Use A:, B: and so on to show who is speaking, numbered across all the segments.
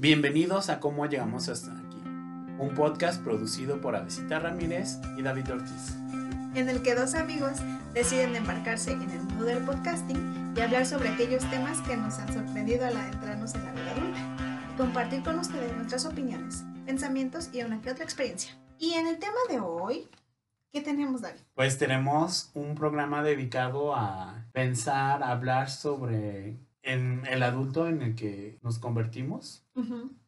A: Bienvenidos a Cómo Llegamos Hasta Aquí, un podcast producido por Avesita Ramírez y David Ortiz.
B: En el que dos amigos deciden embarcarse en el mundo del podcasting y hablar sobre aquellos temas que nos han sorprendido al adentrarnos en la vida adulta. Compartir con ustedes nuestras opiniones, pensamientos y una que otra experiencia. Y en el tema de hoy, ¿qué tenemos, David?
A: Pues tenemos un programa dedicado a pensar, a hablar sobre en el adulto en el que nos convertimos.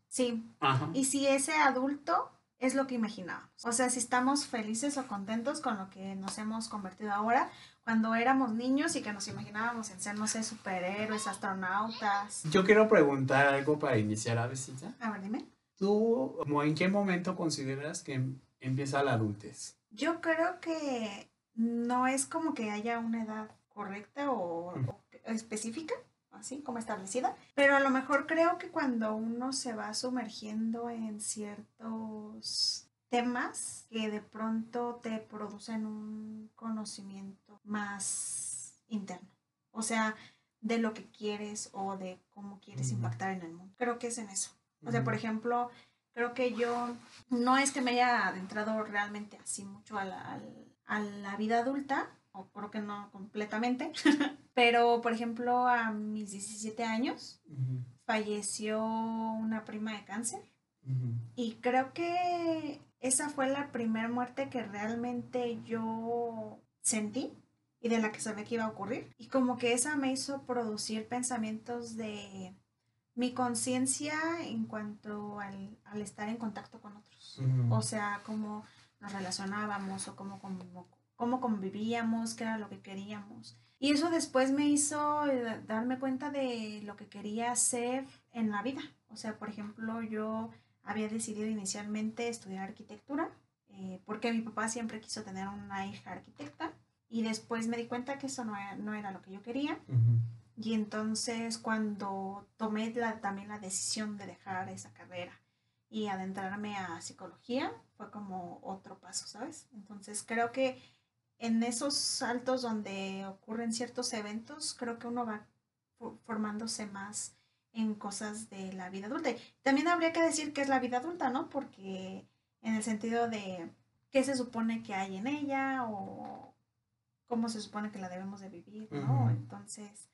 B: Sí. Y si ese adulto es lo que imaginábamos. O sea, si estamos felices o contentos con lo que nos hemos convertido ahora, cuando éramos niños y que nos imaginábamos en ser, no sé, superhéroes, astronautas.
A: Yo quiero preguntar algo para iniciar, a visita.
B: A ver, dime.
A: ¿Tú, como en qué momento consideras que empieza la adultez?
B: Yo creo que no es como que haya una edad correcta o específica así como establecida, pero a lo mejor creo que cuando uno se va sumergiendo en ciertos temas que de pronto te producen un conocimiento más interno, o sea, de lo que quieres o de cómo quieres impactar en el mundo. Creo que es en eso. O sea, por ejemplo, creo que yo no es que me haya adentrado realmente así mucho a la, a la vida adulta, o creo que no completamente, pero por ejemplo a mis 17 años falleció una prima de cáncer y creo que esa fue la primera muerte que realmente yo sentí y de la que sabía que iba a ocurrir. Y como que esa me hizo producir pensamientos de mi conciencia en cuanto al, estar en contacto con otros. O sea, cómo nos relacionábamos o cómo, cómo, cómo convivíamos, qué era lo que queríamos. Y eso después me hizo eh, darme cuenta de lo que quería hacer en la vida. O sea, por ejemplo, yo había decidido inicialmente estudiar arquitectura eh, porque mi papá siempre quiso tener una hija arquitecta y después me di cuenta que eso no era, lo que yo quería. Y entonces cuando tomé la, también la decisión de dejar esa carrera y adentrarme a psicología, fue como otro paso, ¿sabes? Entonces creo que en esos saltos donde ocurren ciertos eventos, creo que uno va formándose más en cosas de la vida adulta. también habría que decir qué es la vida adulta, ¿no? Porque en el sentido de qué se supone que hay en ella o cómo se supone que la debemos de vivir, ¿no? Entonces,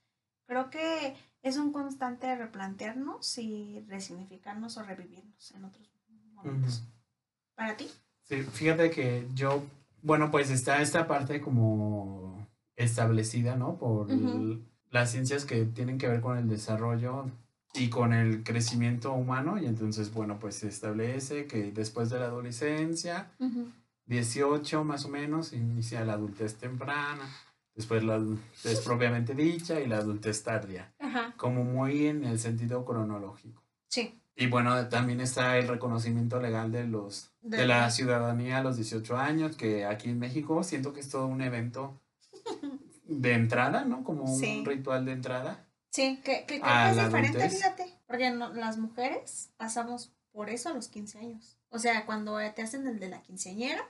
B: creo que es un constante replantearnos y resignificarnos o revivirnos en otros momentos. ¿Para ti?
A: Sí, fíjate que yo bueno, pues está esta parte como establecida, ¿no? Por las ciencias que tienen que ver con el desarrollo y con el crecimiento humano. Y entonces, bueno, pues se establece que después de la adolescencia, 18 más o menos, inicia la adultez temprana, después la adultez propiamente dicha y la adultez tardía. Como muy en el sentido cronológico.
B: Sí.
A: Y bueno, también está el reconocimiento legal de los de, la ciudadanía a los 18 años, que aquí en México siento que es todo un evento de entrada, ¿no? Como un ritual de entrada.
B: Sí, que, que creo que es diferente, fíjate, porque las mujeres pasamos por eso a los 15 años. O sea, cuando te hacen el de la quinceañera,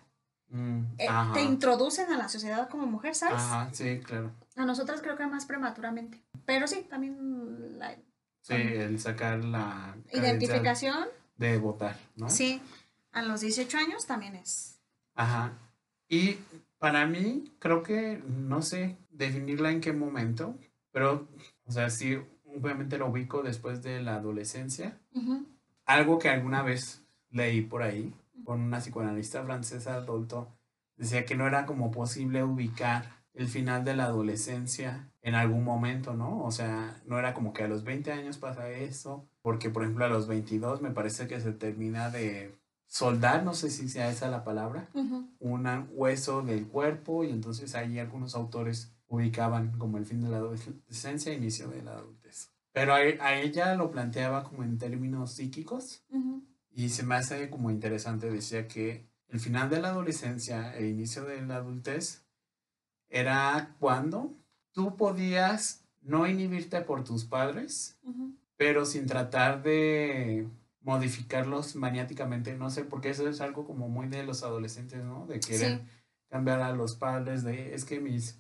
B: mm, eh, te introducen a la sociedad como mujer, ¿sabes?
A: Ajá, sí, claro.
B: A nosotras creo que más prematuramente. Pero sí, también la,
A: Sí, el sacar la
B: identificación
A: de votar, ¿no?
B: Sí, a los 18 años también es.
A: Ajá. Y para mí, creo que no sé definirla en qué momento, pero, o sea, sí, obviamente lo ubico después de la adolescencia. Algo que alguna vez leí por ahí, con una psicoanalista francesa adulto, decía que no era como posible ubicar el final de la adolescencia en algún momento, ¿no? O sea, no era como que a los 20 años pasa eso, porque por ejemplo a los 22 me parece que se termina de soldar, no sé si sea esa la palabra, un hueso del cuerpo y entonces ahí algunos autores ubicaban como el fin de la adolescencia, inicio de la adultez. Pero a, ella lo planteaba como en términos psíquicos y se me hace como interesante, decía que el final de la adolescencia e inicio de la adultez era cuando tú podías no inhibirte por tus padres, pero sin tratar de modificarlos maniáticamente, no sé, porque eso es algo como muy de los adolescentes, ¿no? De querer cambiar a los padres, de es que mis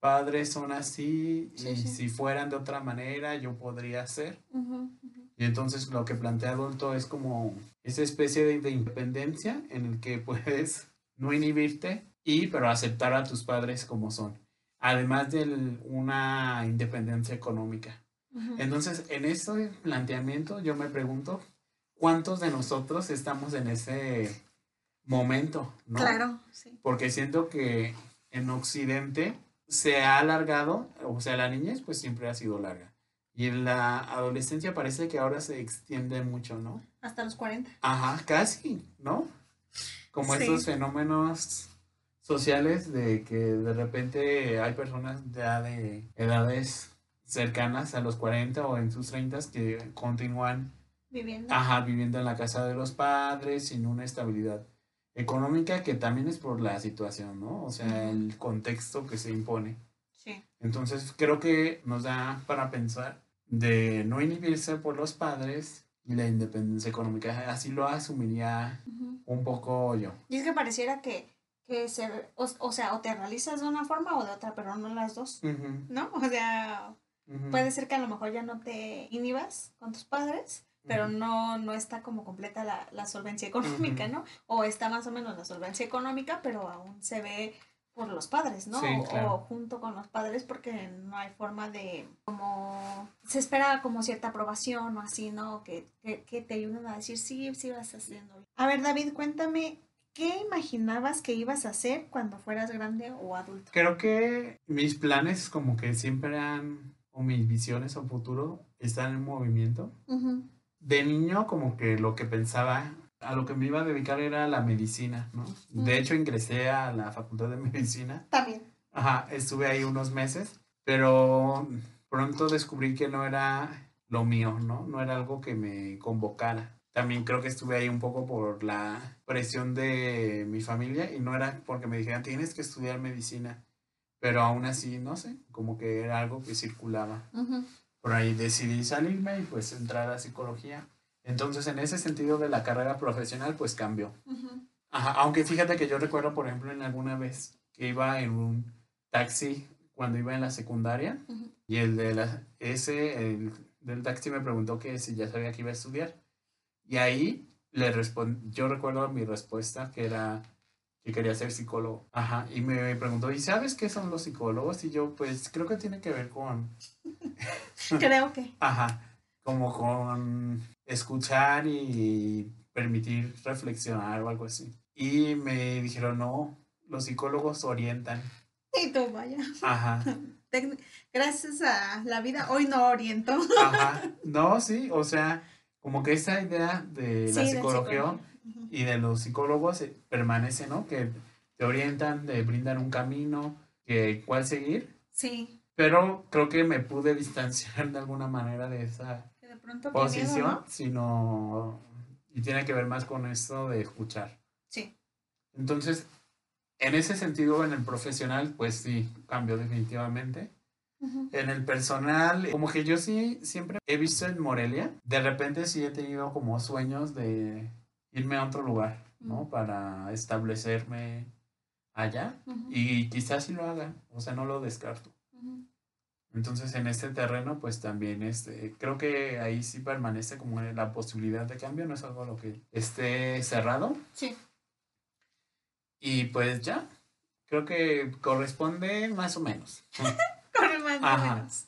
A: padres son así y si fueran de otra manera yo podría ser. Y entonces lo que plantea adulto es como esa especie de, de independencia en el que puedes no inhibirte y pero aceptar a tus padres como son. Además de una independencia económica. Entonces, en este planteamiento yo me pregunto, ¿cuántos de nosotros estamos en ese momento? ¿no? Claro, sí. Porque siento que en Occidente se ha alargado, o sea, la niñez pues siempre ha sido larga. Y en la adolescencia parece que ahora se extiende mucho, ¿no?
B: Hasta los 40.
A: Ajá, casi, ¿no? Como estos fenómenos sociales de que de repente hay personas ya de edades cercanas a los 40 o en sus 30 que continúan viviendo. Ajá, viviendo en la casa de los padres sin una estabilidad económica que también es por la situación, ¿no? O sea, el contexto que se impone. Sí. Entonces creo que nos da para pensar de no inhibirse por los padres y la independencia económica. Así lo asumiría un poco yo.
B: Y es que pareciera que, que se, o, sea, o te realizas de una forma o de otra, pero no las dos, ¿no? O sea, puede ser que a lo mejor ya no te inhibas con tus padres, pero no, no está como completa la, la solvencia económica, ¿no? O está más o menos la solvencia económica, pero aún se ve por los padres, ¿no? O junto con los padres porque no hay forma de, como, se espera como cierta aprobación o así, ¿no? Que, que, te ayuden a decir, sí, sí vas haciendo. A ver, David, cuéntame, ¿qué imaginabas que ibas a hacer cuando fueras grande o adulto?
A: Creo que mis planes como que siempre han, o mis visiones o futuro, están en movimiento. De niño como que lo que pensaba a lo que me iba a dedicar era la medicina, ¿no? De hecho, ingresé a la Facultad de Medicina. También. Ajá, estuve ahí unos meses, pero pronto descubrí que no era lo mío, ¿no? No era algo que me convocara. También creo que estuve ahí un poco por la presión de mi familia y no era porque me dijeran, tienes que estudiar medicina. Pero aún así, no sé, como que era algo que circulaba. Por ahí decidí salirme y pues entrar a psicología. Entonces, en ese sentido de la carrera profesional, pues cambió. Ajá, aunque fíjate que yo recuerdo, por ejemplo, en alguna vez que iba en un taxi cuando iba en la secundaria y el de la, ese, el del taxi me preguntó que si ya sabía que iba a estudiar. Y ahí le respondí, yo recuerdo mi respuesta que era que quería ser psicólogo. Ajá, y me preguntó, ¿y sabes qué son los psicólogos? Y yo, pues creo que tiene que ver con...
B: creo que.
A: Ajá, como con escuchar y permitir reflexionar o algo así. Y me dijeron, no, los psicólogos orientan.
B: Y tú, vaya. Ajá. Gracias a la vida, hoy no oriento.
A: Ajá. No, sí, o sea, como que esa idea de la psicología y de los psicólogos eh, permanece, ¿no? Que te orientan, te brindan un camino, que cuál seguir. Sí. Pero creo que me pude distanciar de alguna manera de esa posición, sino y tiene que ver más con esto de escuchar. Sí. Entonces, en ese sentido, en el profesional, pues sí, cambio definitivamente. En el personal, como que yo sí siempre he visto en Morelia, de repente sí he tenido como sueños de irme a otro lugar, ¿no? Para establecerme allá y quizás sí lo haga, o sea, no lo descarto. Entonces en este terreno pues también este, creo que ahí sí permanece como la posibilidad de cambio, no es algo a lo que esté cerrado. Sí. Y pues ya, creo que corresponde más o menos. más o menos.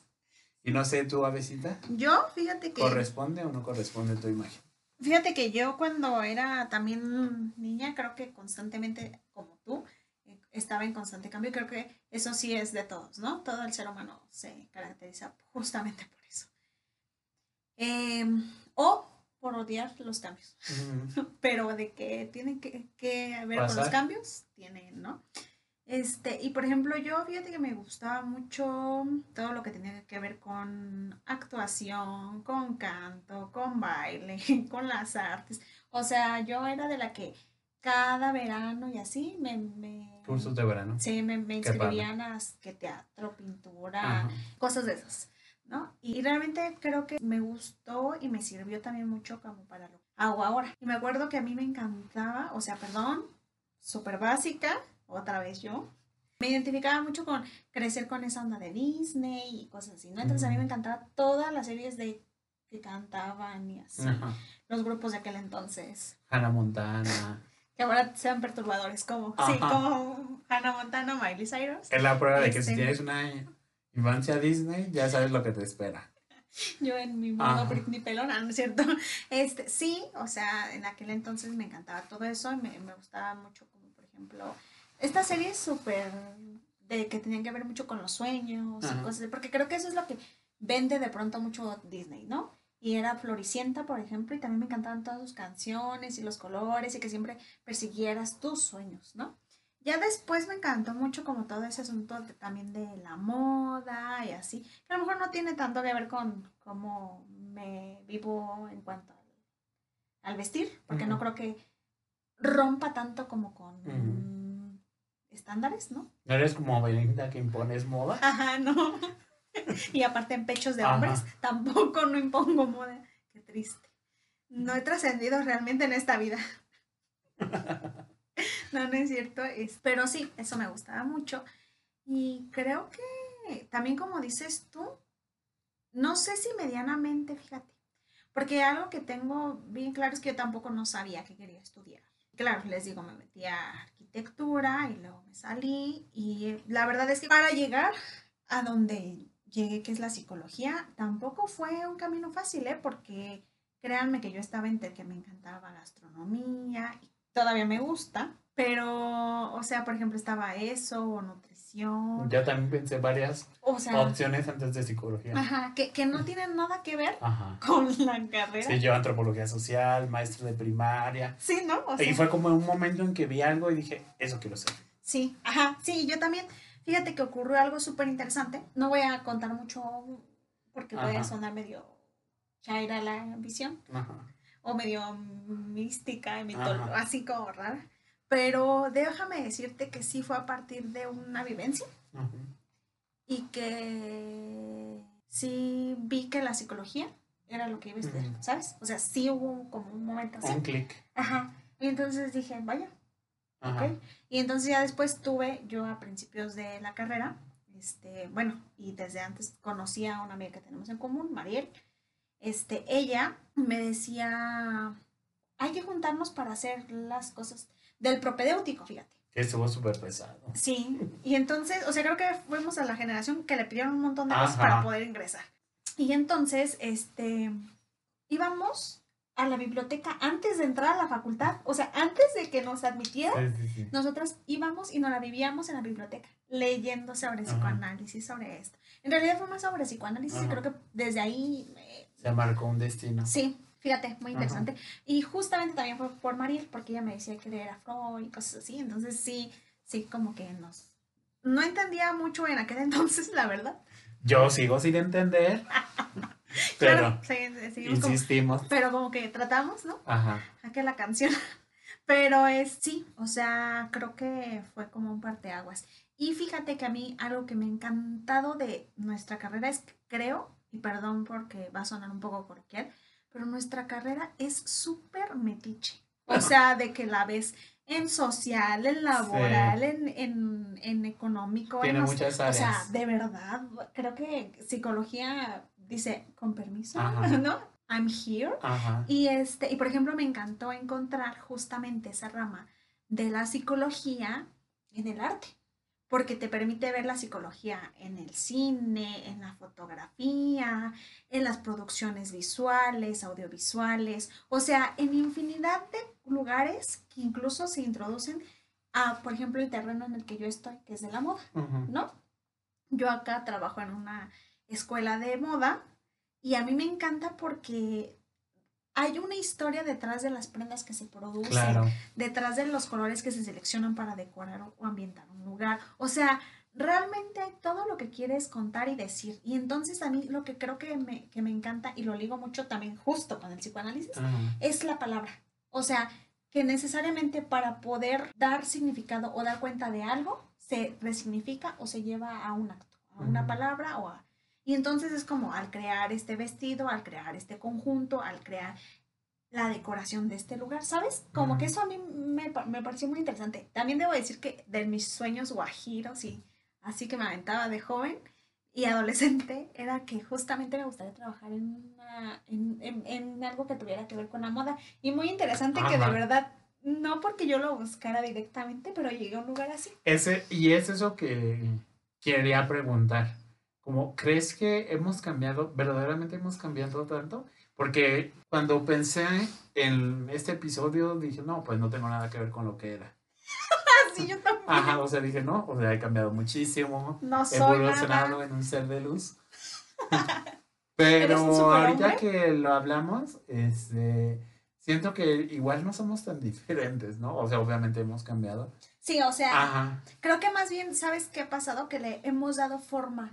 A: Y no sé, tú, Avesita.
B: Yo, fíjate que...
A: ¿Corresponde o no corresponde tu imagen?
B: Fíjate que yo cuando era también niña, creo que constantemente, como tú, estaba en constante cambio. Creo que eso sí es de todos, ¿no? Todo el ser humano se caracteriza justamente por eso. Em, o por odiar los cambios. Pero de que tienen que, que ver con los cambios, tienen, ¿no? Este, y por ejemplo, yo fíjate que me gustaba mucho todo lo que tenía que ver con actuación, con canto, con baile, con las artes. O sea, yo era de la que cada verano y así me... me
A: Cursos de verano.
B: Sí, me, me inscribían a que teatro, pintura, cosas de esas, ¿no? Y realmente creo que me gustó y me sirvió también mucho como para lo hago ahora. Y me acuerdo que a mí me encantaba, o sea, perdón, súper básica, otra vez yo, me identificaba mucho con crecer con esa onda de Disney y cosas así, ¿no? Entonces a mí me encantaba todas las series de que cantaban y así. Los grupos de aquel entonces.
A: Hannah Montana.
B: Que ahora sean perturbadores, como, sí, como Hannah Montana, Miley Cyrus.
A: Es la prueba de que si este. tienes una infancia Disney, ya sabes lo que te espera.
B: Yo en mi modo Britney pelona, ¿no es cierto? Este, sí, o sea, en aquel entonces me encantaba todo eso y me, me gustaba mucho, como por ejemplo, esta serie es súper de que tenían que ver mucho con los sueños y cosas, porque creo que eso es lo que vende de pronto mucho Disney, ¿no? Y era Floricienta, por ejemplo, y también me encantaban todas sus canciones y los colores y que siempre persiguieras tus sueños, ¿no? Ya después me encantó mucho como todo ese asunto también de la moda y así, que a lo mejor no tiene tanto que ver con cómo me vivo en cuanto al, vestir, porque no creo que rompa tanto como con estándares, ¿no?
A: No eres como Belinda que impones moda.
B: Ajá, no. y aparte en pechos de hombres, tampoco no impongo moda. Qué triste. No he trascendido realmente en esta vida. no, no es cierto. Es, pero sí, eso me gustaba mucho. Y creo que también como dices tú, no sé si medianamente, fíjate, porque algo que tengo bien claro es que yo tampoco no sabía que quería estudiar. Claro, les digo, me metí a arquitectura y luego me salí y la verdad es que para llegar a donde llegué, que es la psicología, tampoco fue un camino fácil, ¿eh? porque créanme que yo estaba entre que me encantaba gastronomía y todavía me gusta, pero, o sea, por ejemplo, estaba eso o nutrición.
A: Ya también pensé varias opciones antes de psicología.
B: Ajá, que, que no tienen nada que ver con la carrera.
A: Sí, yo antropología social, maestro de primaria.
B: Sí, ¿no?
A: y fue como un momento en que vi algo y dije, eso quiero ser.
B: Sí, ajá, sí, yo también. Fíjate que ocurrió algo súper interesante. No voy a contar mucho porque puede sonar medio chaira la visión. Ajá o medio mística, así como rara. Pero déjame decirte que sí fue a partir de una vivencia y que sí vi que la psicología era lo que iba a estudiar, ¿sabes? O sea, sí hubo como un momento así.
A: Un clic.
B: Ajá. Y entonces dije, vaya. Okay. Y entonces ya después tuve, yo a principios de la carrera, este, bueno, y desde antes conocía a una amiga que tenemos en común, Mariel, este, ella me decía, hay que juntarnos para hacer las cosas del propedéutico, fíjate.
A: Estuvo súper pesado.
B: Sí, y entonces, o sea, creo que fuimos a la generación que le pidieron un montón de cosas para poder ingresar. Y entonces, este, íbamos a la biblioteca antes de entrar a la facultad, o sea, antes de que nos admitieran, nosotras íbamos y nos la vivíamos en la biblioteca, leyendo sobre psicoanálisis, sobre esto. En realidad fue más sobre psicoanálisis y creo que desde ahí
A: se marcó un destino.
B: Sí, fíjate, muy interesante. Y justamente también fue por Mariel, porque ella me decía que era Freud y cosas así. Entonces sí, sí, como que nos... No entendía mucho en aquel entonces, la verdad.
A: Yo sigo sin entender. pero insistimos.
B: pero como que tratamos, ¿no? Ajá. A la canción. Pero es, sí, o sea, creo que fue como un parteaguas. Y fíjate que a mí algo que me ha encantado de nuestra carrera es que creo y perdón porque va a sonar un poco coloquial, pero nuestra carrera es súper metiche. O sea, de que la ves en social, en laboral, en, en, económico.
A: Tiene muchas áreas.
B: O sea, de verdad, creo que psicología dice, con permiso, ¿no? I'm here. Y, este, y por ejemplo, me encantó encontrar justamente esa rama de la psicología en el arte porque te permite ver la psicología en el cine, en la fotografía, en las producciones visuales, audiovisuales, o sea, en infinidad de lugares que incluso se introducen a, por ejemplo, el terreno en el que yo estoy, que es de la moda, ¿no? Yo acá trabajo en una escuela de moda y a mí me encanta porque hay una historia detrás de las prendas que se producen, detrás de los colores que se seleccionan para decorar o ambientar un lugar. O sea, realmente todo lo que quieres contar y decir. Y entonces a mí lo que creo que me, que me encanta, y lo ligo mucho también justo con el psicoanálisis, es la palabra. O sea, que necesariamente para poder dar significado o dar cuenta de algo, se resignifica o se lleva a un acto, a una palabra o a y entonces es como al crear este vestido, al crear este conjunto, al crear la decoración de este lugar, ¿sabes? Como que eso a mí me, me, pareció muy interesante. También debo decir que de mis sueños guajiros y así que me aventaba de joven, y adolescente era que justamente me gustaría trabajar en, una, en, en, en algo que tuviera que ver con la moda. Y muy interesante que de verdad, no porque yo lo buscara directamente, pero llegué a un lugar así.
A: Ese, y es eso que quería preguntar. Como, ¿crees que hemos cambiado, verdaderamente hemos cambiado tanto? Porque cuando pensé en este episodio dije, no, pues no tengo nada que ver con lo que era.
B: Así yo también.
A: Ajá, o sea, dije, no, o sea, he cambiado muchísimo,
B: No
A: he
B: soy
A: evolucionado
B: nada.
A: en un ser de luz.
B: ¿Eres un
A: Pero ahorita que lo hablamos, este, siento que igual no somos tan diferentes, ¿no? O sea, obviamente hemos cambiado.
B: Sí, o sea,
A: Ajá.
B: creo que más bien, ¿sabes qué ha pasado? Que le hemos dado forma.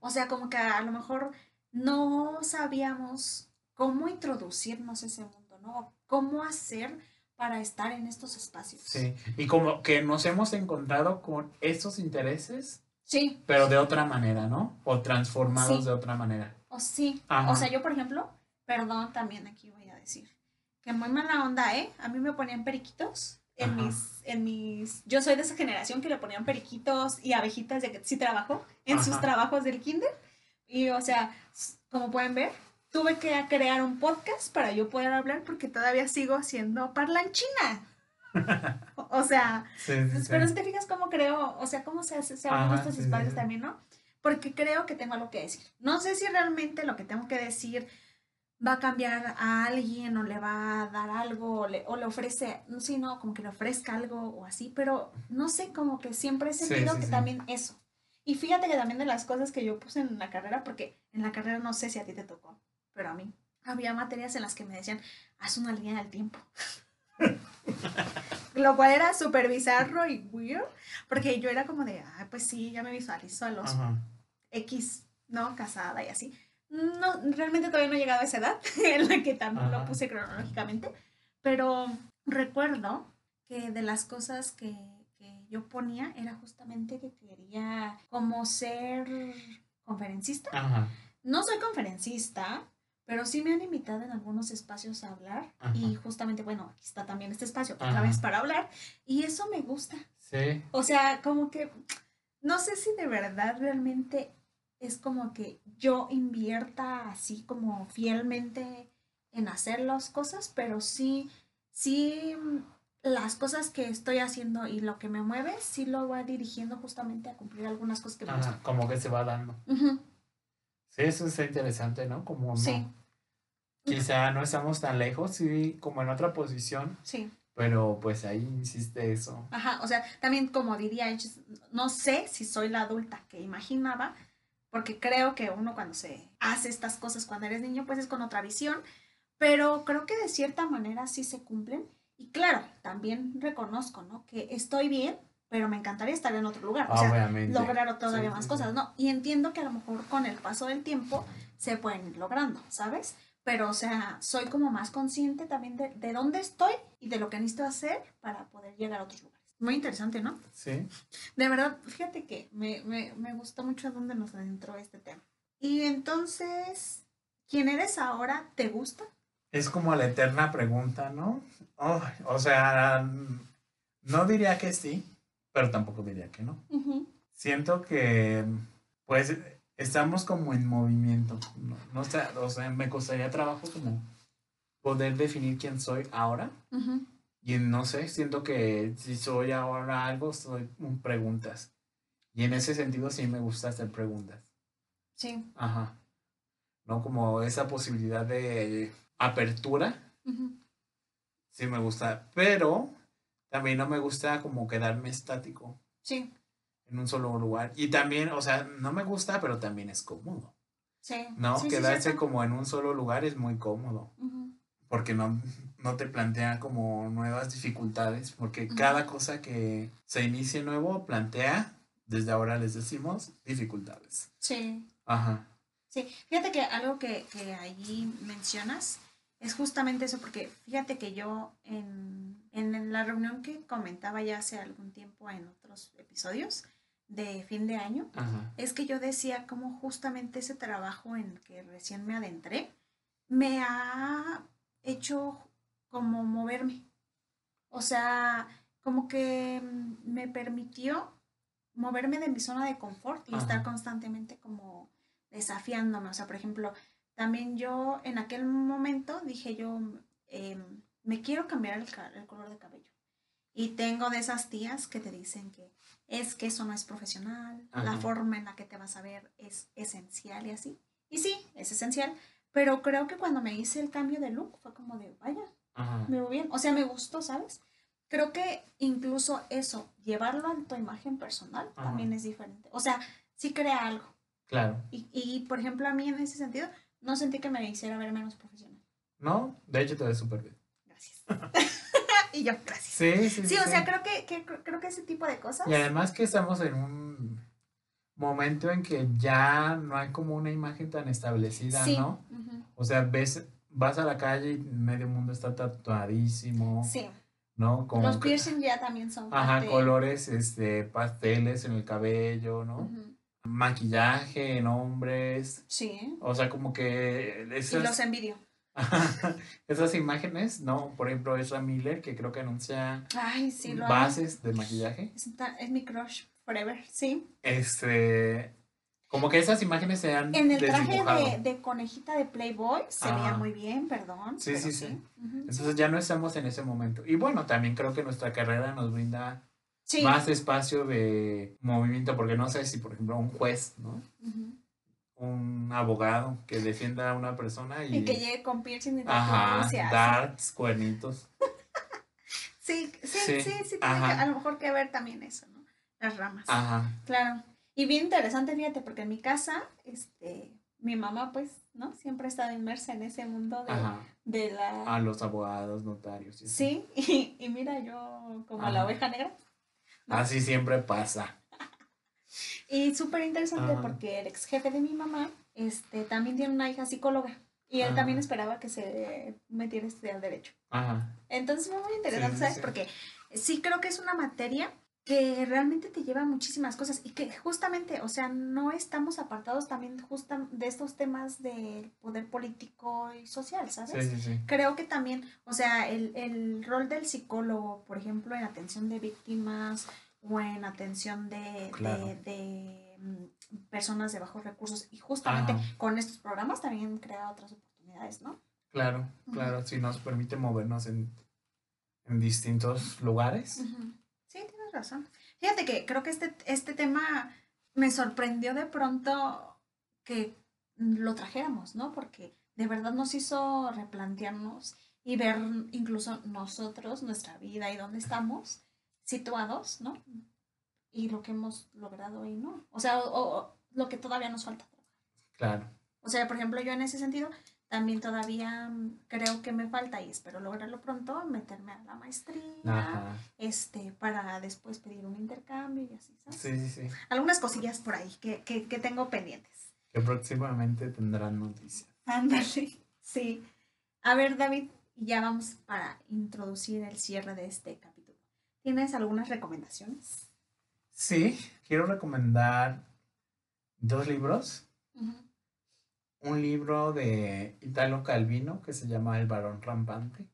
B: O sea, como que a lo mejor no sabíamos cómo introducirnos a ese mundo, ¿no? Cómo hacer para estar en estos espacios.
A: Sí, y como que nos hemos encontrado con esos intereses,
B: Sí,
A: pero de otra manera, ¿no? O transformados
B: Sí.
A: de otra manera.
B: o sí.
A: Ajá.
B: O sea, yo, por ejemplo, perdón, también aquí voy a decir que muy mala onda, ¿eh? A mí me ponían periquitos en mis, en mis, yo soy de esa generación que le ponían periquitos y abejitas de que sí trabajó en sus
A: Ajá.
B: trabajos del kinder. Y, o sea, como pueden ver, tuve que crear un podcast para yo poder hablar porque todavía sigo siendo parlanchina. O- sea,
A: Sí, sí, sí.
B: pero si te fijas cómo creo, o sea, cómo se, hace, se abren estos espacios también, ¿no? Porque creo que tengo algo que decir. No sé si realmente lo que tengo que decir va a cambiar a alguien o le va a dar algo o le, o le ofrece, no sé, no, como que le ofrezca algo o así, pero no sé, como que siempre he
A: Sí,
B: sentido
A: sí,
B: que
A: sí.
B: también eso. Y fíjate que también de las cosas que yo puse en la carrera, porque en la carrera no sé si a ti te tocó, pero a mí había materias en las que me decían, haz una línea del tiempo. Lo cual era súper bizarro y weird, porque yo era como de, ay, pues sí, ya me visualizo a los
A: Ajá.
B: X, ¿no? Casada y así. No, realmente todavía no he llegado a esa edad en la que también lo puse cronológicamente, pero recuerdo que de las cosas que, que yo ponía era justamente que quería como ser conferencista.
A: Ajá.
B: No soy conferencista, pero sí me han invitado en algunos espacios a hablar
A: Ajá.
B: y justamente, bueno, aquí está también este espacio otra
A: Ajá.
B: vez para hablar y eso me gusta.
A: Sí.
B: O sea, como que no sé si de verdad realmente es como que yo invierta así como fielmente en hacer las cosas, pero sí, sí las cosas que estoy haciendo y lo que me mueve, sí lo va dirigiendo justamente a cumplir algunas cosas que me
A: Ajá. Como que se va dando. Sí, eso está interesante, ¿no? Como no.
B: Sí.
A: Quizá no estamos tan lejos, sí, como en otra posición,
B: Sí,
A: pero pues ahí insiste eso.
B: ajá, o sea, también como diría no sé si soy la adulta que imaginaba, porque creo que uno cuando se hace estas cosas cuando eres niño, pues es con otra visión, pero creo que de cierta manera sí se cumplen. Y claro, también reconozco, ¿no? Que estoy bien, pero me encantaría estar en otro lugar, o sea, lograr todavía
A: Sí,
B: más
A: sí,
B: cosas. ¿no? Y entiendo que a lo mejor con el paso del tiempo se pueden ir logrando, ¿sabes? Pero, o sea, soy como más consciente también de, de dónde estoy y de lo que necesito hacer para poder llegar a otros lugares. Muy interesante, ¿no?
A: Sí.
B: De verdad, fíjate que me, me, me gustó mucho dónde nos adentró este tema. Y entonces, ¿quién eres ahora? ¿Te gusta?
A: Es como la eterna pregunta, ¿no? Ay, o sea, no diría que sí, pero tampoco diría que no. Siento que, pues, estamos como en movimiento. No, no o sea, me costaría trabajo como poder definir quién soy ahora.
B: ujú.
A: Y no sé, siento que si soy ahora algo, soy un preguntas. Y en ese sentido sí me gusta hacer preguntas.
B: Sí.
A: Ajá. No como esa posibilidad de apertura, sí me gusta. Pero también no me gusta como quedarme estático
B: Sí.
A: en un solo lugar. Y también, o sea, no me gusta, pero también es cómodo.
B: Sí.
A: ¿No?
B: Sí,
A: Quedarse como en un solo lugar es muy cómodo. Porque no, no te plantea como nuevas dificultades, porque cada cosa que se inicie nuevo plantea, desde ahora les decimos, dificultades.
B: Sí.
A: Ajá.
B: Sí, fíjate que algo que, que allí mencionas es justamente eso, porque fíjate que yo en, en la reunión que comentaba ya hace algún tiempo en otros episodios de fin de año,
A: Ajá.
B: es que yo decía como justamente ese trabajo en el que recién me adentré me ha hecho como moverme. O sea, como que mm, me permitió moverme de mi zona de confort y estar constantemente como desafiándome. O sea, por ejemplo, también yo en aquel momento dije yo, em, me quiero cambiar el, color de cabello. Y tengo de esas tías que te dicen que es que eso no es profesional, la forma en la que te vas a ver es esencial y así. Y sí, es esencial, pero creo que cuando me hice el cambio de look fue como de, vaya, me veo bien. O sea, me gustó, ¿sabes? Creo que incluso eso, llevarlo a tu imagen personal también es diferente. O sea, sí crea algo. Claro. Y, y, por ejemplo, a mí en ese sentido, no sentí que me hiciera ver menos profesional.
A: No, de hecho te ves súper bien.
B: Gracias. y yo, gracias. Sí, sí, sí. Sí, o sea, creo que, que, creo que ese tipo de cosas.
A: Y además que estamos en un momento en que ya no hay como una imagen tan establecida, ¿no? O sea, ves, vas a la calle y medio mundo está tatuadísimo. Sí. ¿No?
B: Como Los piercing ya también son.
A: Ajá, colores, este, pasteles en el cabello, ¿no? Maquillaje en hombres. Sí. O sea, como que...
B: Esas, y los envidio.
A: esas imágenes, ¿no? Por ejemplo, Ezra Miller, que creo que anuncia bases de maquillaje.
B: Es, es mi crush forever, sí.
A: Este como que esas imágenes se han
B: En el traje de, de, conejita de Playboy se veía muy bien, perdón.
A: Sí, sí, sí. Entonces ya no estamos en ese momento. Y bueno, también creo que nuestra carrera nos brinda más espacio de movimiento, porque no sé si, por ejemplo, un juez, ¿no? Un abogado que defienda a una persona y...
B: y que llegue con piercing y
A: Ajá, darts, cuernitos.
B: sí, sí, sí, sí, sí tiene a lo mejor que ver también eso, ¿no? Las ramas. Ajá. Claro. Y bien interesante, fíjate, porque en mi casa, este, mi mamá, pues, ¿no? Siempre ha estado inmersa en ese mundo de, la...
A: A los abogados, notarios.
B: Sí, y, y, mira, yo como la oveja negra.
A: Así siempre pasa.
B: y súper interesante porque el ex jefe de mi mamá, este, también tiene una hija psicóloga. Y él también esperaba que se metiera a estudiar Derecho. Ajá. Entonces fue muy interesante, ¿sabes? Porque sí creo que es una materia que realmente te lleva a muchísimas cosas y que justamente, o sea, no estamos apartados también justa de estos temas del poder político y social, ¿sabes? Sí, sí, sí. Creo que también, o sea, el, el, rol del psicólogo, por ejemplo, en atención de víctimas o en atención de, de, mm, personas de bajos recursos y justamente con estos programas también crea otras oportunidades, ¿no?
A: Claro, claro, si nos permite movernos en, en distintos lugares
B: razón. Fíjate que creo que este, este tema me sorprendió de pronto que lo trajéramos, ¿no? Porque de verdad nos hizo replantearnos y ver incluso nosotros, nuestra vida y dónde estamos situados, ¿no? Y lo que hemos logrado hoy, ¿no? O sea, o, lo que todavía nos falta. Claro. O sea, por ejemplo, yo en ese sentido también todavía mm, creo que me falta y espero lograrlo pronto, meterme a la maestría, este, para después pedir un intercambio y así, ¿sabes? Sí, sí, sí. Algunas cosillas por ahí que, que, que tengo pendientes.
A: Que próximamente tendrán noticias.
B: Ándale, sí. A ver, David, ya vamos para introducir el cierre de este capítulo. ¿Tienes algunas recomendaciones?
A: Sí, quiero recomendar dos libros un libro de Italo Calvino que se llama El varón rampante.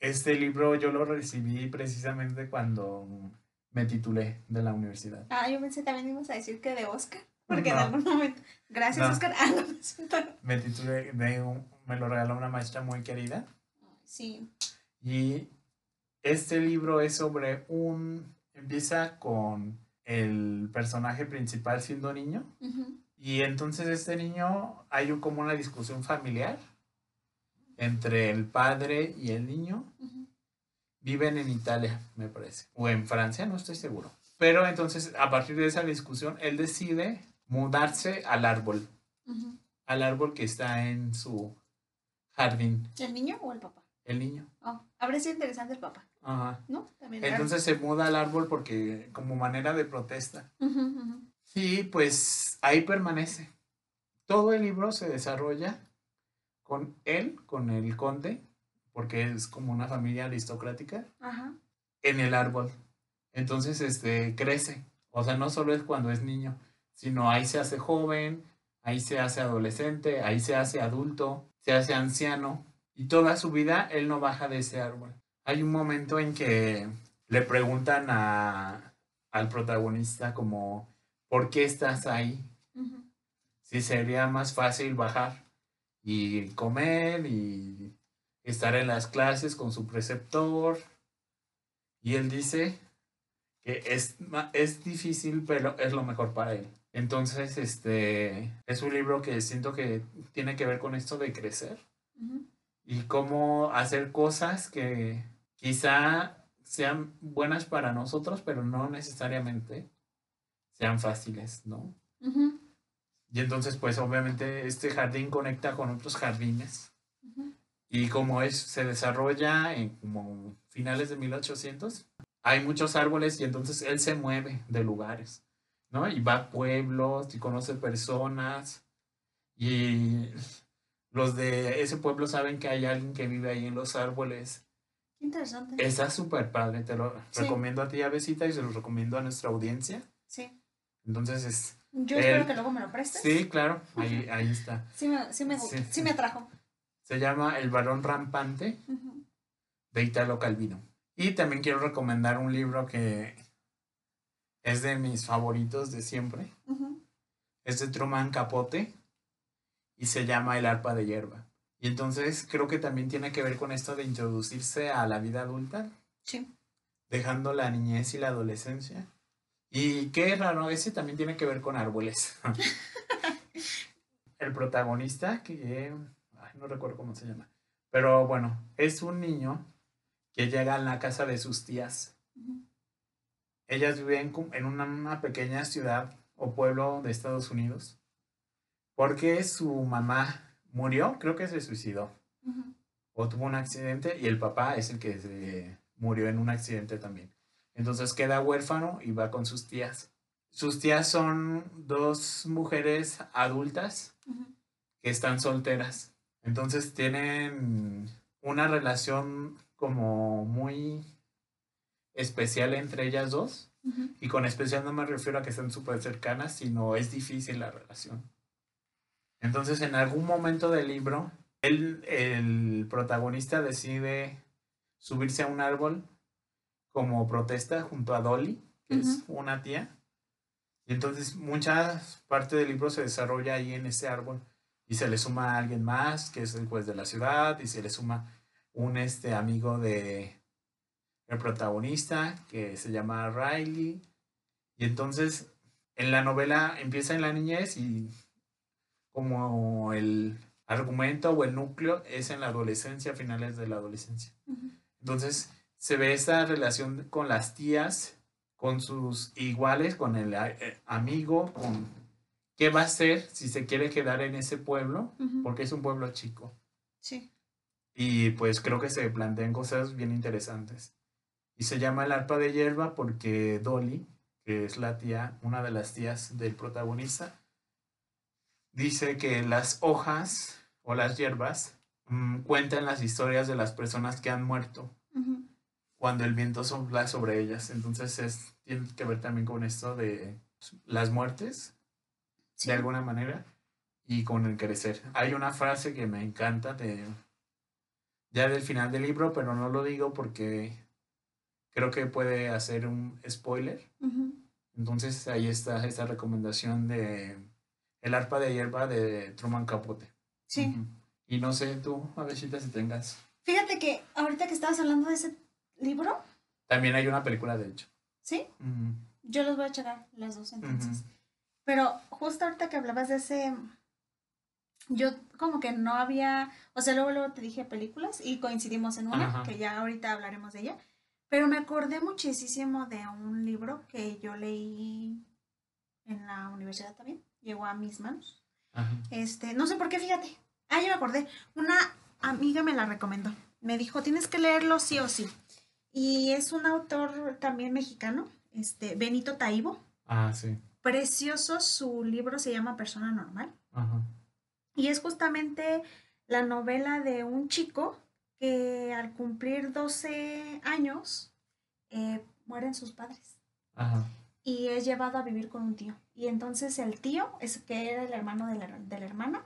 A: Este libro yo lo recibí precisamente cuando me titulé de la universidad.
B: Ah, yo pensé también ibas a decir que de Oscar, porque en algún momento, gracias Oscar. Ah,
A: me titulé de un, me lo regaló una maestra muy querida. Sí. Y este libro es sobre un, empieza con el personaje principal siendo niño. Y entonces este niño, hay como una discusión familiar entre el padre y el niño. Viven en Italia, me parece. O en Francia, no estoy seguro. Pero entonces, a partir de esa discusión, él decide mudarse al árbol. Al árbol que está en su jardín.
B: ¿El niño o el papá?
A: El niño.
B: Oh, habría sido interesante el papá. Ajá.
A: ¿No? También entonces se muda al árbol porque, como manera de protesta. Y pues ahí permanece. Todo el libro se desarrolla con él, con el conde, porque es como una familia aristocrática, en el árbol. Entonces, este, crece. O sea, no solo es cuando es niño, sino ahí se hace joven, ahí se hace adolescente, ahí se hace adulto, se hace anciano. Y toda su vida él no baja de ese árbol. Hay un momento en que le preguntan a, al protagonista como, ¿por qué estás ahí? Si sería más fácil bajar y comer y estar en las clases con su preceptor. Y él dice que es, es difícil, pero es lo mejor para él. Entonces, este es un libro que siento que tiene que ver con esto de crecer y cómo hacer cosas que quizá sean buenas para nosotros, pero no necesariamente sean fáciles, ¿no? Y entonces, pues obviamente este jardín conecta con otros jardines. Y como es, se desarrolla en como finales de 1800, hay muchos árboles y entonces él se mueve de lugares, ¿no? Y va a pueblos y conoce personas y los de ese pueblo saben que hay alguien que vive ahí en los árboles
B: Interesante.
A: Está súper padre, te lo recomiendo a ti, Avesita, y se lo recomiendo a nuestra audiencia. Sí. Entonces es...
B: Yo espero que luego me lo prestes.
A: Sí, claro, ahí, ahí está.
B: Sí me, sí me, sí, me atrajo.
A: Se llama El varón rampante de Italo Calvino. Y también quiero recomendar un libro que es de mis favoritos de siempre. Es de Truman Capote y se llama El arpa de hierba. Y entonces creo que también tiene que ver con esto de introducirse a la vida adulta. Sí. Dejando la niñez y la adolescencia. Y qué raro, ese también tiene que ver con árboles. el protagonista, que no recuerdo cómo se llama. Pero bueno, es un niño que llega a la casa de sus tías. Ellas viven en una pequeña ciudad o pueblo de Estados Unidos. Porque su mamá murió, creo que se suicidó. O tuvo un accidente y el papá es el que se murió en un accidente también. Entonces queda huérfano y va con sus tías. Sus tías son dos mujeres adultas que están solteras. Entonces tienen una relación como muy especial entre ellas dos. Y con especial no me refiero a que estén súper cercanas, sino es difícil la relación. Entonces, en algún momento del libro, el protagonista decide subirse a un árbol como protesta junto a Dolly, que es una tía. Y entonces mucha parte del libro se desarrolla ahí en ese árbol. Y se le suma a alguien más, que es el juez de la ciudad, y se le suma un este, amigo de el protagonista, que se llama Riley. Y entonces en la novela empieza en la niñez y como el argumento o el núcleo es en la adolescencia, finales de la adolescencia. Entonces se ve esa relación con las tías, con sus iguales, con el eh, amigo, con qué va a hacer si se quiere quedar en ese pueblo, porque es un pueblo chico. Sí. Y pues creo que se plantean cosas bien interesantes. Y se llama el arpa de hierba porque Dolly, que es la tía, una de las tías del protagonista, dice que las hojas o las hierbas mm, cuentan las historias de las personas que han muerto cuando el viento sopla sobre ellas. Entonces es, tiene que ver también con esto de las muertes, de alguna manera, y con el crecer. Hay una frase que me encanta de ya del final del libro, pero no lo digo porque creo que puede hacer un spoiler. Entonces ahí está esta recomendación de el arpa de hierba de Truman Capote. Sí. Y no sé tú, a ver si tengas.
B: Fíjate que ahorita que estabas hablando de ese libro.
A: También hay una película, de hecho.
B: ¿Sí? Yo los voy a echar las dos entonces. Pero justo ahorita que hablabas de ese, yo como que no había, o sea, luego, luego te dije películas y coincidimos en una, que ya ahorita hablaremos de ella. Pero me acordé muchísimo de un libro que yo leí en la universidad también llegó a mis manos. Este, no sé por qué, fíjate. Ah, yo me acordé. Una amiga me la recomendó. Me dijo, tienes que leerlo sí o sí. Y es un autor también mexicano, este, Benito Taibo.
A: Ah, sí.
B: Precioso, su libro se llama Persona Normal. Ajá. Y es justamente la novela de un chico que al cumplir 12 años eh, mueren sus padres. Ajá y es llevado a vivir con un tío. Y entonces el tío, es que era el hermano de la, hermana,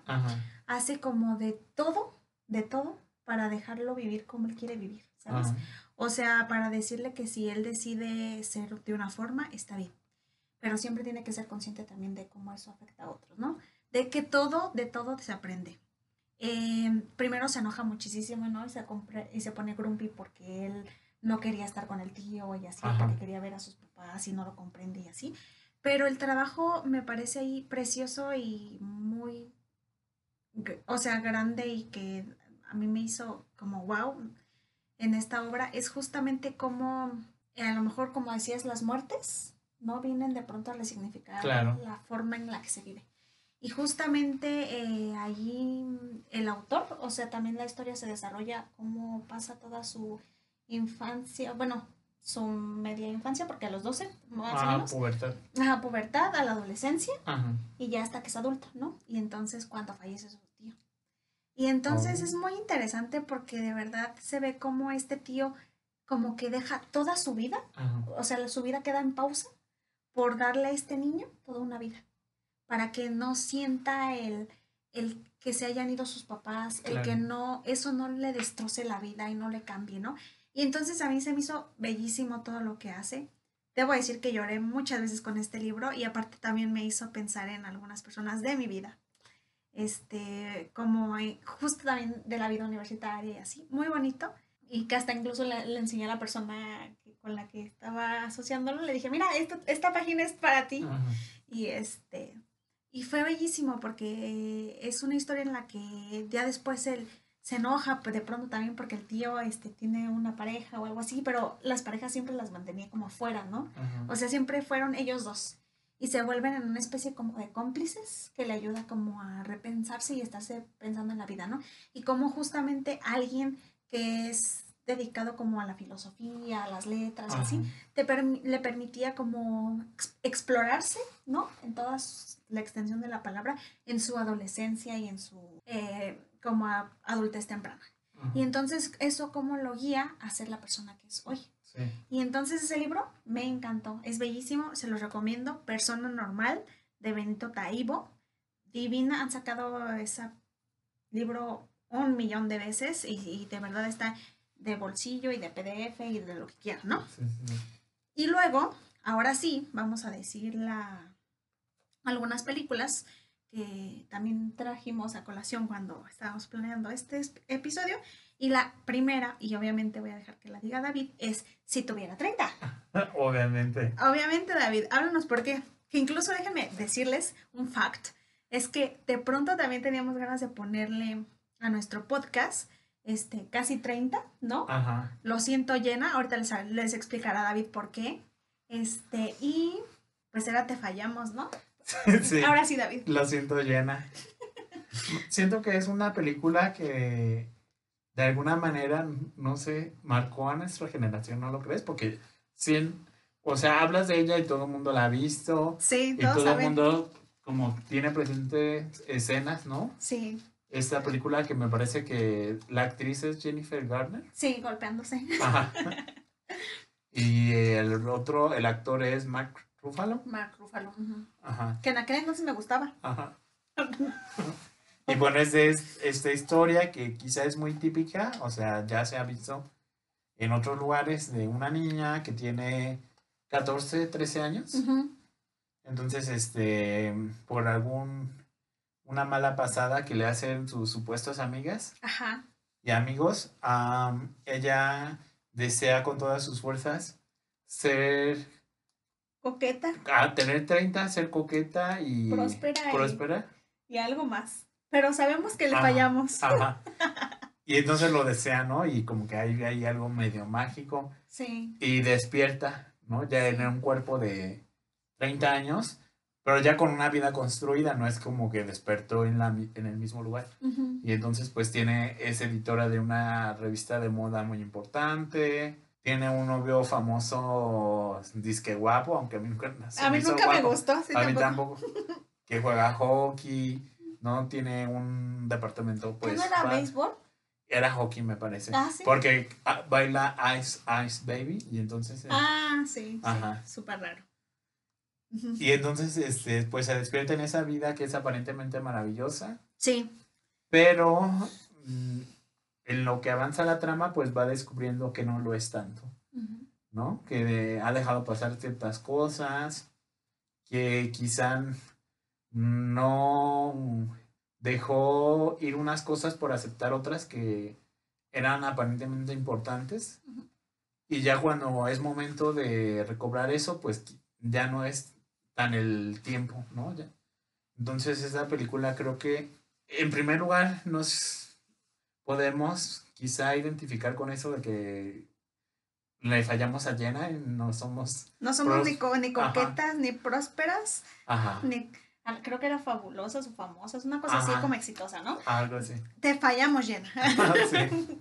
B: hace como de todo, de todo, para dejarlo vivir como él quiere vivir, ¿sabes? O sea, para decirle que si él decide ser de una forma, está bien. Pero siempre tiene que ser consciente también de cómo eso afecta a otros, ¿no? De que todo, de todo se aprende. Em, primero se enoja muchísimo, ¿no? Y se, y se pone grumpy porque él no quería estar con el tío y así, porque quería ver a sus papás y no lo comprende y así. Pero el trabajo me parece ahí precioso y muy, o sea, grande y que a mí me hizo como wow en esta obra es justamente como, a lo mejor como decías, las muertes, ¿no? Vienen de pronto a resignificar la forma en la que se vive. Y justamente eh, allí el autor, o sea, también la historia se desarrolla cómo pasa toda su infancia, bueno, su media infancia, porque a los 12, más o menos. pubertad. Ajá, pubertad, a la adolescencia, y ya hasta que es adulto, ¿no? Y entonces cuando fallece su. Y entonces oh. es muy interesante porque de verdad se ve como este tío como que deja toda su vida, o sea, su vida queda en pausa por darle a este niño toda una vida para que no sienta el, el que se hayan ido sus papás, el que no, eso no le destroce la vida y no le cambie, ¿no? Y entonces a mí se me hizo bellísimo todo lo que hace. Debo decir que lloré muchas veces con este libro y aparte también me hizo pensar en algunas personas de mi vida. Este, como justo también de la vida universitaria y así, muy bonito. Y que hasta incluso le, enseñé a la persona con la que estaba asociándolo, le dije, mira, esta página es para ti. Y este, y fue bellísimo porque es una historia en la que ya después él se enoja pues, de pronto también porque el tío este, tiene una pareja o algo así, pero las parejas siempre las mantenía como afuera, ¿no? O sea, siempre fueron ellos dos. Y se vuelven en una especie como de cómplices que le ayuda como a repensarse y estarse pensando en la vida, ¿no? Y como justamente alguien que es dedicado como a la filosofía, a las letras, así, te le permitía como explorarse, ¿no? En toda la extensión de la palabra, en su adolescencia y en su, eh, como adultez temprana. Y entonces eso como lo guía a ser la persona que es hoy. Y entonces ese libro me encantó, es bellísimo, se los recomiendo, Persona Normal, de Benito Taibo. Divina, han sacado ese libro un millón de veces y, y de verdad está de bolsillo y de PDF y de lo que quieran, ¿no? Y luego, ahora sí, vamos a decir la, algunas películas que también trajimos a colación cuando estábamos planeando este episodio. Y la primera, y obviamente voy a dejar que la diga David, es Si tuviera 30.
A: obviamente.
B: Obviamente, David, háblanos por qué. Que incluso déjenme decirles un fact. Es que de pronto también teníamos ganas de ponerle a nuestro podcast este, casi 30, ¿no? Ajá. Lo siento llena, ahorita les, les explicará David por qué. Este, y pues era te fallamos, ¿no? sí. Ahora sí, David.
A: Lo siento llena. siento que es una película que de alguna manera, no sé, marcó a nuestra generación, ¿no lo crees? Porque sí, o sea, hablas de ella y todo el mundo la ha visto. Sí, Y todo el mundo como tiene presentes escenas, ¿no? Sí esta película que me parece que la actriz es Jennifer Garner.
B: Sí, golpeándose.
A: Y el otro, el actor es Mark Ruffalo.
B: Mark Ruffalo. Ajá. Que en aquel entonces me gustaba. Ajá.
A: y bueno, es de esta historia que quizá es muy típica, o sea, ya se ha visto en otros lugares de una niña que tiene 14, 13 años. Entonces, este, por algún una mala pasada que le hacen sus supuestas amigas y amigos, ella desea con todas sus fuerzas ser
B: coqueta.
A: A tener 30, ser coqueta y
B: próspera. Y, algo más. Pero sabemos que le fallamos. Ajá.
A: Y entonces lo desea, ¿no? Y como que hay, hay algo medio mágico. Sí. Y despierta, ¿no? Ya en un cuerpo de 30 años pero ya con una vida construida, no es como que despertó en, la, en el mismo lugar. Y entonces pues tiene, es editora de una revista de moda muy importante, tiene un novio famoso, disque guapo, aunque a mí nunca,
B: a mí nunca me gustó.
A: a mí tampoco. que juega hockey, ¿no? Tiene un departamento pues...
B: ¿No era béisbol?
A: Era hockey, me parece. Ah, ¿sí? Porque ah, baila Ice Ice Baby y entonces...
B: ah, sí, Ajá. súper raro.
A: Y entonces, este, pues se despierta en esa vida que es aparentemente maravillosa. Sí. Pero mm, en lo que avanza la trama, pues va descubriendo que no lo es tanto, ¿no? Que ha dejado pasar ciertas cosas, que quizá no dejó ir unas cosas por aceptar otras que eran aparentemente importantes. Y ya cuando es momento de recobrar eso, pues ya no es tan el tiempo, ¿no? Ya. Entonces esa película creo que, en primer lugar, nos podemos quizá identificar con eso de que le fallamos a Jenna y no somos...
B: No somos ni, ni, coquetas, ni prósperas, Ajá. ni creo que era fabulosas o famosas, una cosa así como exitosa, ¿no?
A: Algo así.
B: Te fallamos, Jenna.
A: sí.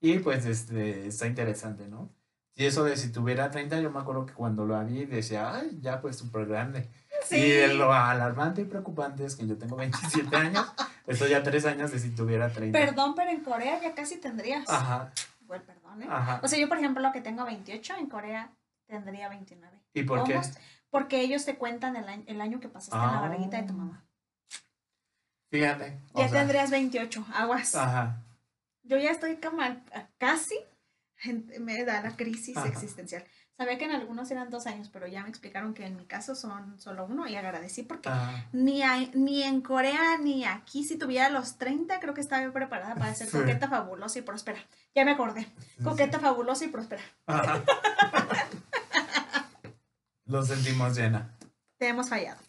A: Y pues este, está interesante, ¿no? Y eso de si tuviera 30, yo me acuerdo que cuando lo vi decía, ay, ya pues súper grande. Sí. Y lo alarmante y preocupante es que yo tengo 27 años, estoy ya 3 años de si tuviera 30.
B: Perdón, pero en Corea ya casi tendrías. Ajá. Igual, perdón, ¿eh? Ajá. O sea, yo por ejemplo, que tengo 28, en Corea tendría 29.
A: ¿Y por qué?
B: Porque ellos te cuentan el año, el año que pasaste en la barriguita de tu mamá.
A: Fíjate.
B: Ya tendrías 28, aguas. Ajá. Yo ya estoy como casi, me da la crisis existencial. Sabía que en algunos eran dos años, pero ya me explicaron que en mi caso son solo uno y agradecí porque ni, ni en Corea ni aquí, si tuviera los 30, creo que estaba preparada para ser coqueta, fabulosa y próspera. Ya me acordé. Coqueta, fabulosa y próspera.
A: Lo sentimos llena.
B: Te hemos fallado.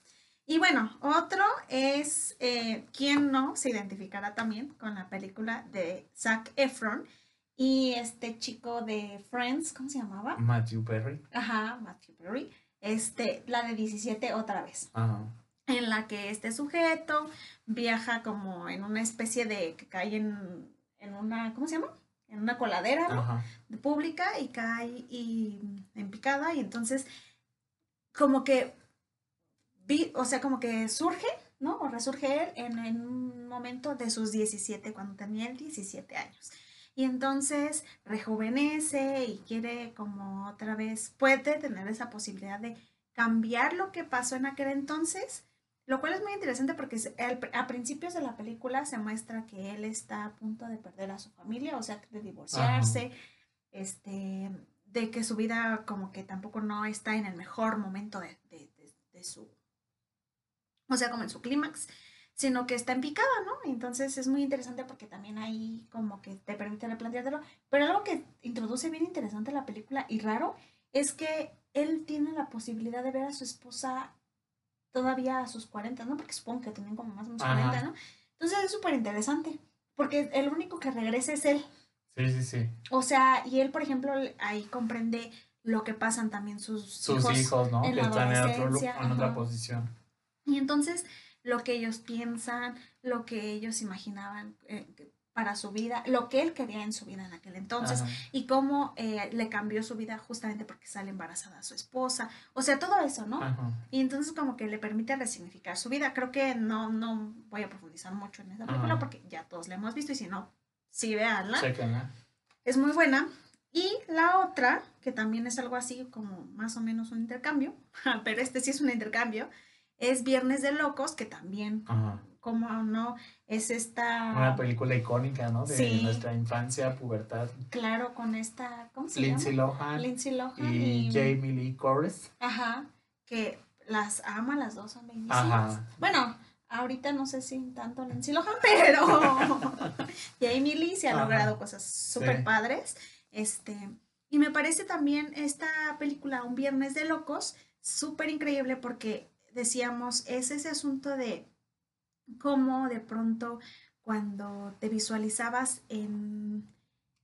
B: Y bueno, otro es eh, quien no se identificará también con la película de Zac Efron y este chico de Friends, ¿cómo se llamaba?
A: Matthew Perry.
B: Ajá, Matthew Perry. Este, la de 17 otra vez. Ajá. En la que este sujeto viaja como en una especie de que cae en, en una, ¿cómo se llama? En una coladera ¿no? pública y cae y, en picada y entonces como que vi, o sea, como que surge, ¿no? O resurge él en, en, un momento de sus 17, cuando tenía 17 años. Y entonces rejuvenece y quiere como otra vez, puede tener esa posibilidad de cambiar lo que pasó en aquel entonces, lo cual es muy interesante porque a principios de la película se muestra que él está a punto de perder a su familia, o sea, de divorciarse, este, de que su vida como que tampoco no está en el mejor momento de, de, de su o sea, como en su clímax, sino que está en picada, ¿no? Entonces es muy interesante porque también ahí como que te permite replanteártelo. Pero algo que introduce bien interesante la película y raro es que él tiene la posibilidad de ver a su esposa todavía a sus 40, ¿no? Porque supongo que tienen como más o menos 40, ¿no? Entonces es súper interesante, porque el único que regresa es él.
A: Sí, sí, sí.
B: O sea, y él, por ejemplo, ahí comprende lo que pasan también sus,
A: sus hijos, ¿no? que están en, otra posición.
B: Y entonces lo que ellos piensan, lo que ellos imaginaban eh, para su vida, lo que él quería en su vida en aquel entonces y cómo eh, le cambió su vida justamente porque sale embarazada a su esposa, o sea, todo eso, ¿no? Y entonces como que le permite resignificar su vida. Creo que no, no voy a profundizar mucho en esa película porque ya todos la hemos visto y si no, sí veanla. Es muy buena. Y la otra, que también es algo así como más o menos un intercambio, pero este sí es un intercambio, es Viernes de Locos, que también, como no, es esta...
A: Una película icónica, ¿no? De nuestra infancia, pubertad.
B: Claro, con esta, ¿cómo se
A: Lindsay
B: llama?
A: Lohan.
B: Lindsay Lohan.
A: Y, Jamie Lee Curtis.
B: Ajá, que las ama, las dos son bellísimas. Ajá. Bueno, ahorita no sé si tanto Lindsay Lohan, pero Jamie Lee se ha logrado cosas súper padres. Este, y me parece también esta película, Un Viernes de Locos, súper increíble porque decíamos, es ese asunto de cómo de pronto cuando te visualizabas en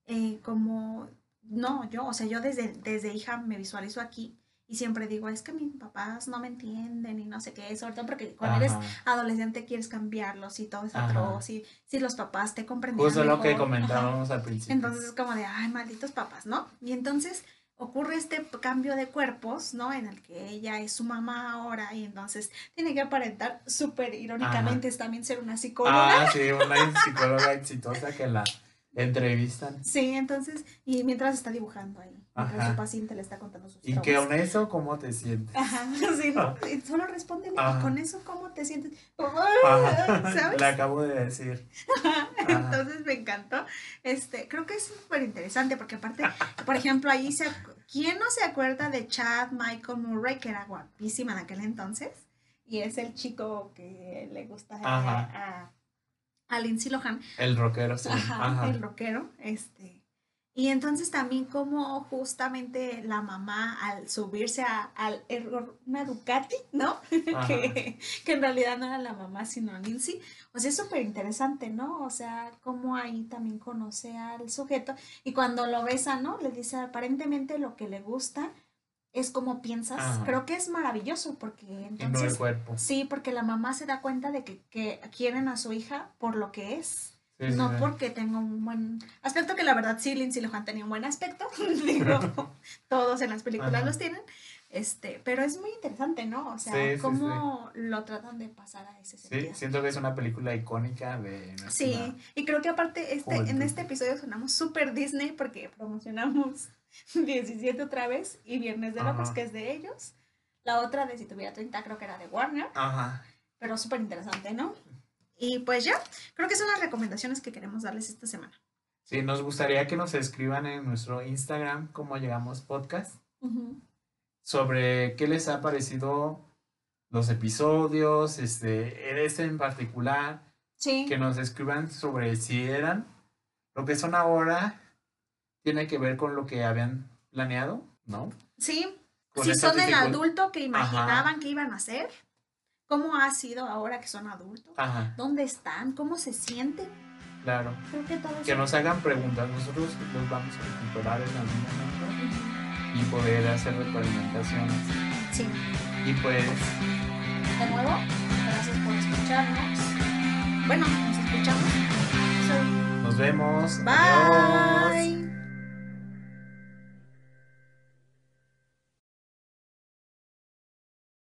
B: eh, como, no, yo, o sea, yo desde, desde hija me visualizo aquí y siempre digo, es que mis papás no me entienden y no sé qué, sobre todo porque cuando eres adolescente quieres cambiarlos y todo es atroz y si los papás te comprenden.
A: Justo lo que comentábamos al principio.
B: Entonces es como de, ay, malditos papás, ¿no? Y entonces ocurre este cambio de cuerpos, ¿no? En el que ella es su mamá ahora y entonces tiene que aparentar súper irónicamente es también ser una psicóloga.
A: Ah, sí, una psicóloga exitosa que la Entrevistan.
B: Sí, entonces, y mientras está dibujando ahí, su paciente le está contando sus
A: ¿Y que con eso cómo te sientes?
B: Ajá, sí, ¿no? Y solo responde, ¿y con eso cómo te sientes?
A: ¿Sabes? Le acabo de decir.
B: Entonces me encantó. Este, creo que es súper interesante porque aparte, por ejemplo, ahí se... ¿Quién no se acuerda de Chad Michael Murray, que era guapísima en aquel entonces? Y es el chico que le gusta a a Lindsay Lohan.
A: El rockero, sí.
B: Ajá, el rockero, este. Y entonces también como justamente la mamá al subirse a, una Ducati, ¿no? que, que, en realidad no era la mamá, sino Lindsay. O sea, es súper interesante, ¿no? O sea, como ahí también conoce al sujeto y cuando lo besa, ¿no? Le dice aparentemente lo que le gusta es como piensas. Creo que es maravilloso porque entonces...
A: cuerpo.
B: Sí, porque la mamá se da cuenta de que, quieren a su hija por lo que es. No porque tenga un buen aspecto, que la verdad sí, Lindsay Lohan tenía un buen aspecto. Digo, todos en las películas los tienen. Este, pero es muy interesante, ¿no? O sea, cómo lo tratan de pasar a ese sentido.
A: Sí, siento que es una película icónica de
B: Sí, y creo que aparte este, en este episodio sonamos súper Disney porque promocionamos 17 otra vez y Viernes de Locos, que es de ellos. La otra de Si tuviera 30 creo que era de Warner. Ajá. Pero súper interesante, ¿no? Y pues ya, creo que son las recomendaciones que queremos darles esta semana.
A: Sí, nos gustaría que nos escriban en nuestro Instagram, cómo llegamos podcast, sobre qué les ha parecido los episodios, este, este en particular. Sí. Que nos escriban sobre si eran lo que son ahora tiene que ver con lo que habían planeado, ¿no?
B: Sí. si son el adulto que imaginaban que iban a ser, ¿cómo ha sido ahora que son adultos? Ajá. ¿Dónde están? ¿Cómo se sienten?
A: Claro.
B: Creo que todo
A: Que nos hagan preguntas. Nosotros los vamos a recuperar en algún momento y poder hacer retroalimentaciones.
B: Sí.
A: Y pues.
B: De nuevo, gracias por escucharnos. Bueno, nos escuchamos.
A: Nos vemos.
B: Bye.